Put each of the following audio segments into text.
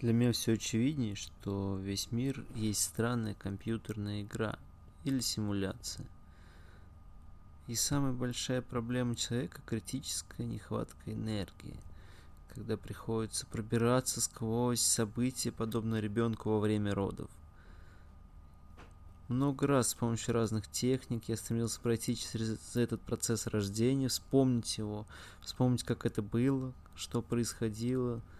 Для меня все очевиднее, что весь мир есть странная компьютерная игра или симуляция. И самая большая проблема человека – критическая нехватка энергии, когда приходится пробираться сквозь события, подобно ребенку во время родов. Много раз с помощью разных техник я стремился пройти через этот процесс рождения, вспомнить его, вспомнить, как это было, что происходило –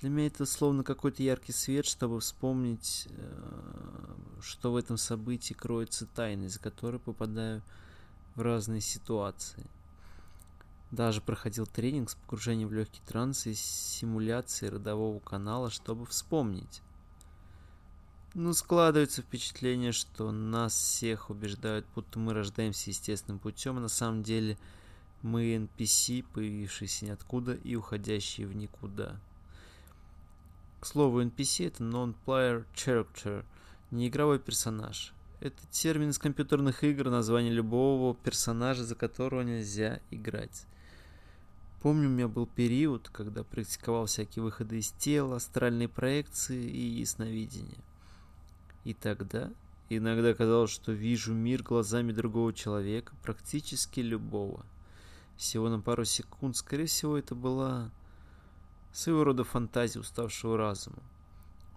для меня это словно какой-то яркий свет, чтобы вспомнить, э, что в этом событии кроется тайна, из-за которой попадаю в разные ситуации. Даже проходил тренинг с погружением в легкий транс и симуляции родового канала, чтобы вспомнить. Ну, складывается впечатление, что нас всех убеждают, будто мы рождаемся естественным путем, а на самом деле мы NPC, появившиеся ниоткуда и уходящие в никуда. К слову, NPC это Non-Player Character, не игровой персонаж. Это термин из компьютерных игр, название любого персонажа, за которого нельзя играть. Помню, у меня был период, когда практиковал всякие выходы из тела, астральные проекции и ясновидение. И тогда иногда казалось, что вижу мир глазами другого человека, практически любого. Всего на пару секунд, скорее всего, это была своего рода фантазия уставшего разума.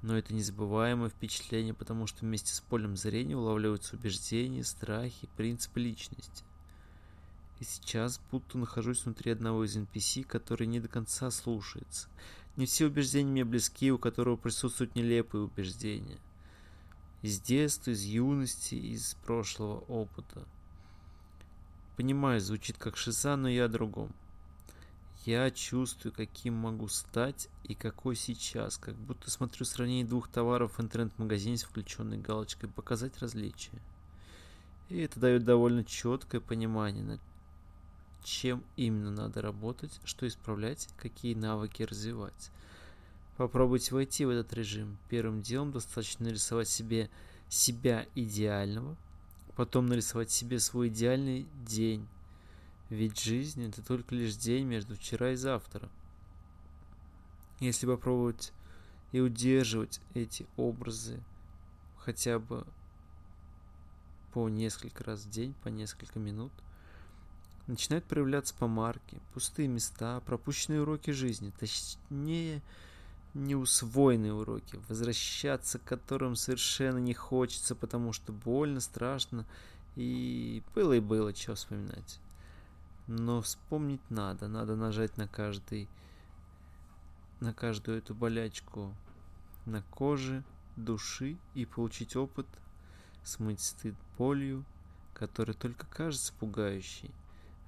Но это незабываемое впечатление, потому что вместе с полем зрения улавливаются убеждения, страхи, принципы личности. И сейчас будто нахожусь внутри одного из NPC, который не до конца слушается. Не все убеждения мне близки, у которого присутствуют нелепые убеждения. Из детства, из юности, из прошлого опыта. Понимаю, звучит как шиза, но я о другом. Я чувствую, каким могу стать и какой сейчас, как будто смотрю сравнение двух товаров в интернет-магазине с включенной галочкой «Показать различия». И это дает довольно четкое понимание, над чем именно надо работать, что исправлять, какие навыки развивать. Попробуйте войти в этот режим. Первым делом достаточно нарисовать себе себя идеального, потом нарисовать себе свой идеальный день, ведь жизнь это только лишь день между вчера и завтра. Если попробовать и удерживать эти образы хотя бы по несколько раз в день, по несколько минут, начинают проявляться помарки, пустые места, пропущенные уроки жизни, точнее, неусвоенные уроки, возвращаться к которым совершенно не хочется, потому что больно, страшно, и было и было, что вспоминать. Но вспомнить надо, надо нажать на каждый, на каждую эту болячку на коже, души и получить опыт, смыть стыд болью, который только кажется пугающей,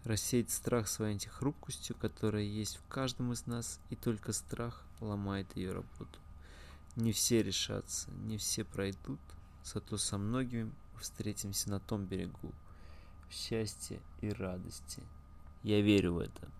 рассеять страх своей антихрупкостью, которая есть в каждом из нас, и только страх ломает ее работу. Не все решатся, не все пройдут, зато со многими встретимся на том берегу, в счастье и радости. Я верю в это.